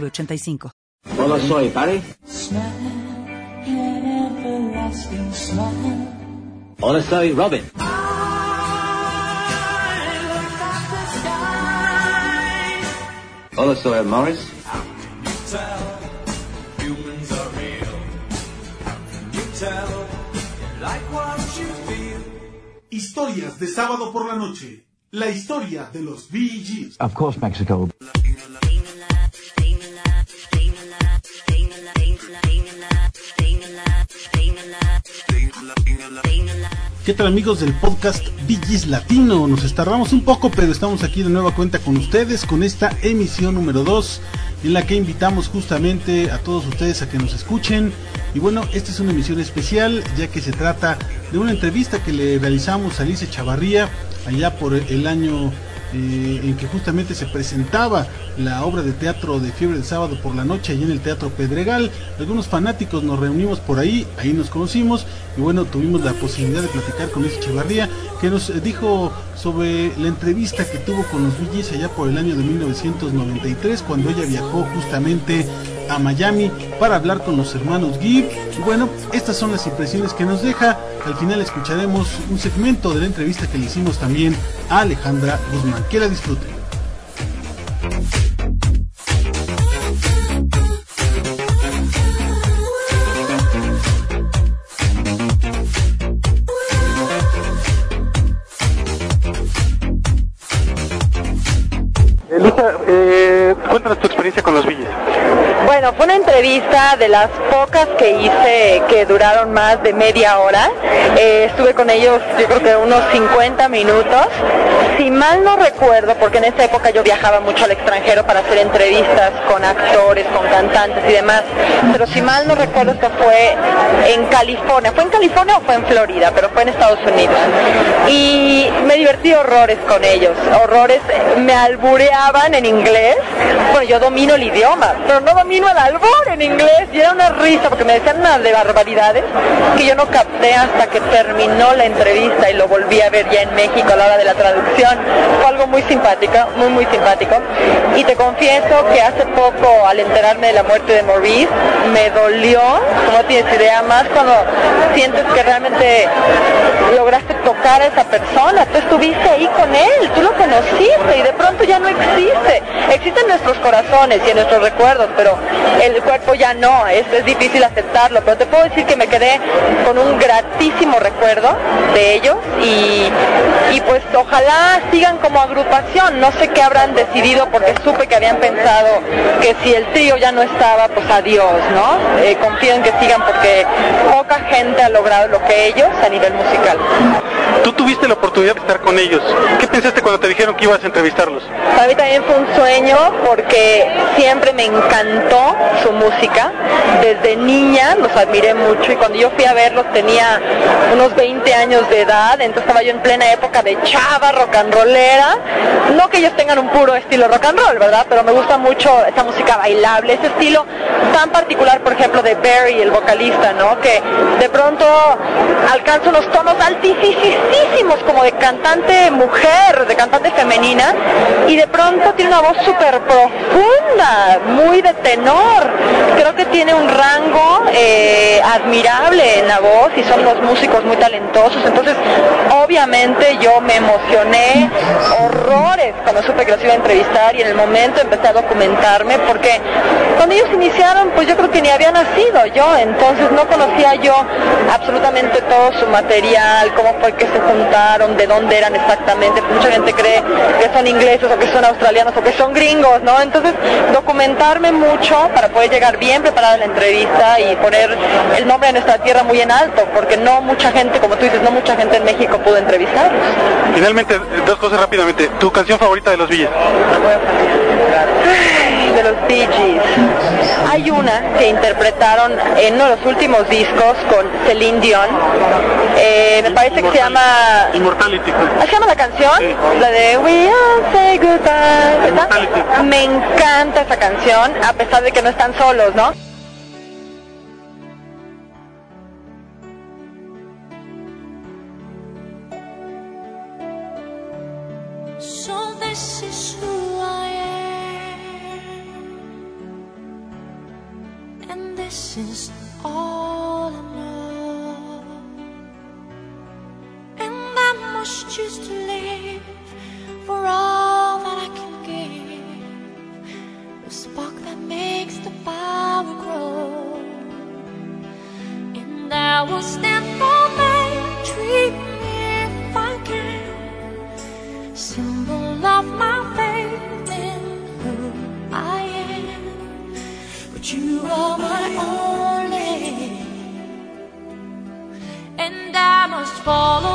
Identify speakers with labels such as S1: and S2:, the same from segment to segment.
S1: 906985.
S2: Hola, soy Barry. Hola, soy Robin. Hola, soy Morris.
S3: Historias de sábado por la noche. La historia de los Bee Gees.
S4: Of course, Mexico.
S3: ¿Qué tal amigos del podcast Bigis Latino? Nos tardamos un poco, pero estamos aquí de nueva cuenta con ustedes con esta emisión número 2 en la que invitamos justamente a todos ustedes a que nos escuchen. Y bueno, esta es una emisión especial ya que se trata de una entrevista que le realizamos a Alice Chavarría allá por el año eh, en que justamente se presentaba la obra de teatro de Fiebre del Sábado por la Noche allí en el Teatro Pedregal. Algunos fanáticos nos reunimos por ahí, ahí nos conocimos y bueno, tuvimos la posibilidad de platicar con ese Echevarría que nos eh, dijo sobre la entrevista que tuvo con los Billys allá por el año de 1993 cuando ella viajó justamente a Miami para hablar con los hermanos Gibb. Y bueno, estas son las impresiones que nos deja. Al final escucharemos un segmento de la entrevista que le hicimos también a Alejandra Guzmán. Que la disfruten.
S5: De las pocas que hice que duraron más de media hora. Eh, estuve con ellos yo creo que unos 50 minutos. Si mal no recuerdo, porque en esa época yo viajaba mucho al extranjero para hacer entrevistas con actores, con cantantes y demás, pero si mal no recuerdo esto fue en California. ¿Fue en California o fue en Florida? Pero fue en Estados Unidos. Y me divertí horrores con ellos. Horrores, me albureaban en inglés. Bueno, yo domino el idioma, pero no domino el albur en inglés era una risa porque me decían unas de barbaridades que yo no capté hasta que terminó la entrevista y lo volví a ver ya en México a la hora de la traducción. Fue algo muy simpático, muy muy simpático. Y te confieso que hace poco al enterarme de la muerte de Maurice me dolió, no tienes idea más cuando sientes que realmente lograste a esa persona, tú estuviste ahí con él, tú lo conociste y de pronto ya no existe. Existen nuestros corazones y en nuestros recuerdos, pero el cuerpo ya no, es, es difícil aceptarlo, pero te puedo decir que me quedé con un gratísimo recuerdo de ellos y, y pues ojalá sigan como agrupación, no sé qué habrán decidido porque supe que habían pensado que si el trío ya no estaba, pues adiós, ¿no? Eh, confío en que sigan porque poca gente ha logrado lo que ellos a nivel musical.
S6: Tú tuviste la oportunidad de estar con ellos. ¿Qué pensaste cuando te dijeron que ibas a entrevistarlos?
S5: Para mí también fue un sueño porque siempre me encantó su música. Desde niña los admiré mucho y cuando yo fui a verlos tenía unos 20 años de edad, entonces estaba yo en plena época de chava, rock and rollera. No que ellos tengan un puro estilo rock and roll, ¿verdad? Pero me gusta mucho esa música bailable, ese estilo tan particular, por ejemplo, de Barry, el vocalista, ¿no? Que de pronto alcanza unos tonos altísimos como de cantante mujer, de cantante femenina, y de pronto tiene una voz súper profunda, muy de tenor. Creo que tiene un rango eh, admirable en la voz y son unos músicos muy talentosos. Entonces, obviamente yo me emocioné horrores cuando supe que los iba a entrevistar y en el momento empecé a documentarme porque cuando ellos iniciaron, pues yo creo que ni había nacido yo, entonces no conocía yo absolutamente todo su material, cómo fue que se juntaron, de dónde eran exactamente. Mucha gente cree que son ingleses o que son australianos o que son gringos, ¿no? Entonces, documentarme mucho para poder llegar bien preparada a la entrevista y poner el nombre de nuestra tierra muy en alto, porque no mucha gente, como tú dices, no mucha gente en México pudo entrevistarlos.
S6: Finalmente, dos cosas rápidamente. ¿Tu canción favorita de los Villas?
S5: Los Bee Gees. Hay una que interpretaron en uno de los últimos discos con Celine Dion. Eh, me parece que se llama...
S6: Immortality.
S5: ¿Cómo se llama la canción? La de We All Say Goodbye. Me encanta esa canción, a pesar de que no están solos, ¿no?
S4: Will stand for my dream if I can symbol of my faith in who I am. But you are my only, and I must follow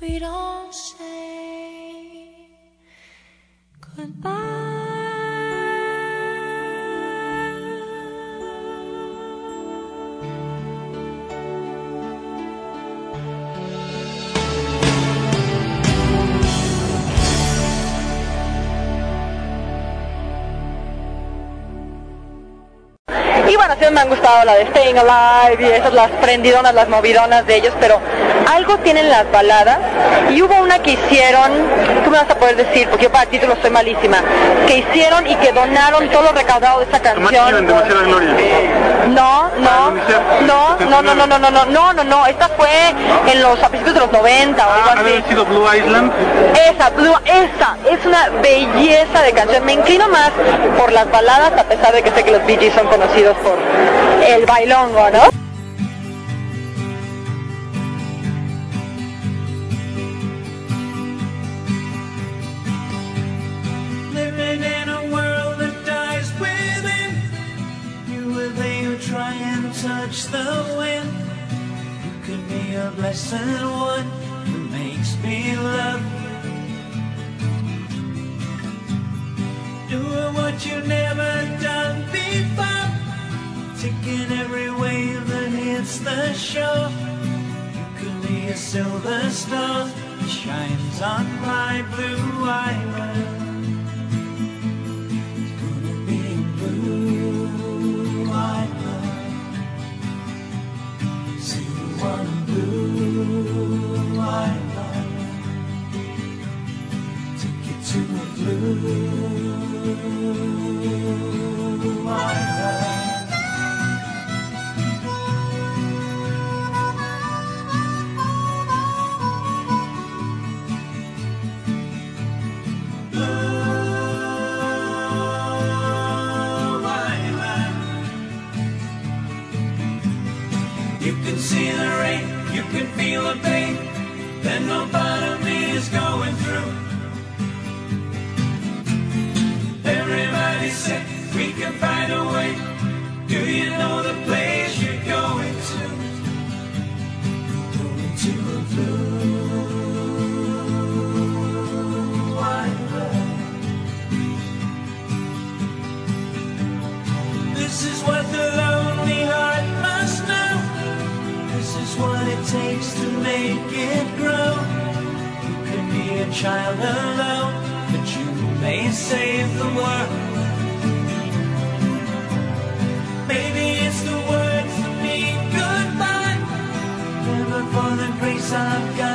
S4: we don't say goodbye.
S5: Y bueno, sí me han gustado la de Staying Alive y esas las prendidonas, las movidonas de ellos, pero algo tienen las baladas y hubo una que hicieron, tú me vas a poder decir, porque yo para títulos soy malísima, que hicieron y que donaron todo lo recaudado de esta canción.
S6: demasiada gloria.
S5: No, no,
S6: Ah,
S5: no, no, no, no, no, no, no, no, no, no, esta fue en los a principios de los 90 o algo
S6: Ah,
S5: así.
S6: había sido Blue Island.
S5: Esa, Blue, esa, es una belleza de canción. Me inclino más por las baladas, a pesar de que sé que los Gees son conocidos por el bailongo, ¿no?
S7: Blessed one that makes me love. You. Doing what you've never done before. Taking every wave that hits the shore. You could be a silver star that shines on my blue island. It's gonna be blue you. Do you know the place you're going to? Going to a blue island. This is what the lonely heart must know. This is what it takes to make it grow. You can be a child alone, but you may save the world. Grace of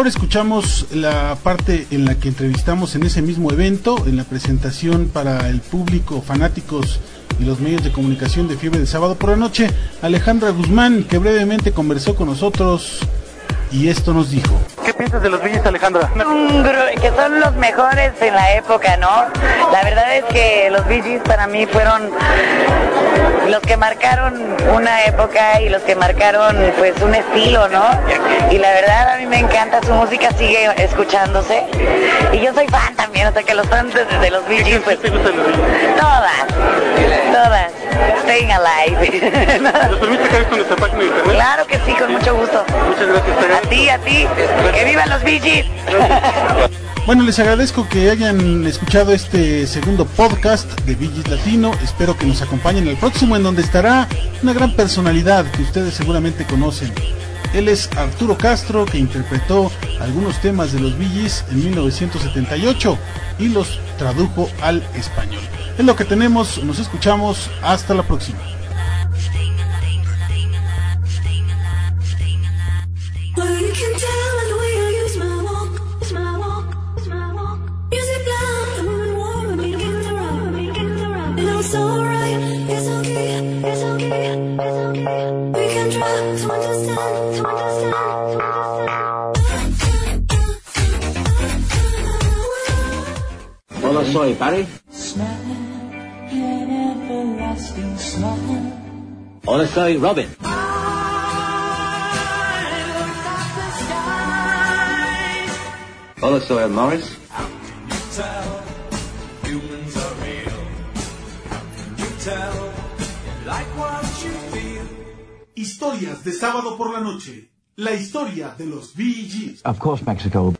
S3: Ahora escuchamos la parte en la que entrevistamos en ese mismo evento, en la presentación para el público, fanáticos y los medios de comunicación de Fiebre de Sábado por la Noche, Alejandra Guzmán, que brevemente conversó con nosotros y esto nos dijo.
S6: ¿Qué piensas de los Billys, Alejandra?
S5: Que son los mejores en la época, ¿no? La verdad es que los Gees para mí fueron los que marcaron una época y los que marcaron pues un estilo, ¿no? Y la verdad a mí me encanta, su música sigue escuchándose y yo soy fan también, o sea que los fans de, de los Bee Gees
S6: ¿Qué
S5: pues
S6: te gusta de los Billys?
S5: todas, todas, staying alive.
S6: ¿Nos permite hagas con nuestra página de internet?
S5: claro sí, con mucho gusto.
S6: Muchas gracias,
S5: A ti, a ti, que vivan los Gees.
S3: Bueno, les agradezco que hayan escuchado este segundo podcast de Villis Latino. Espero que nos acompañen el próximo en donde estará una gran personalidad que ustedes seguramente conocen. Él es Arturo Castro, que interpretó algunos temas de los Billys en 1978 y los tradujo al español. Es lo que tenemos, nos escuchamos, hasta la próxima.
S2: Hola, soy
S7: smile.
S2: Hola, soy Robin. Hola, soy Morris.
S7: tell humans are real? How can you tell you like what you feel?
S3: Historias de sábado por la noche. La historia de los VGs.
S8: Of course, Mexico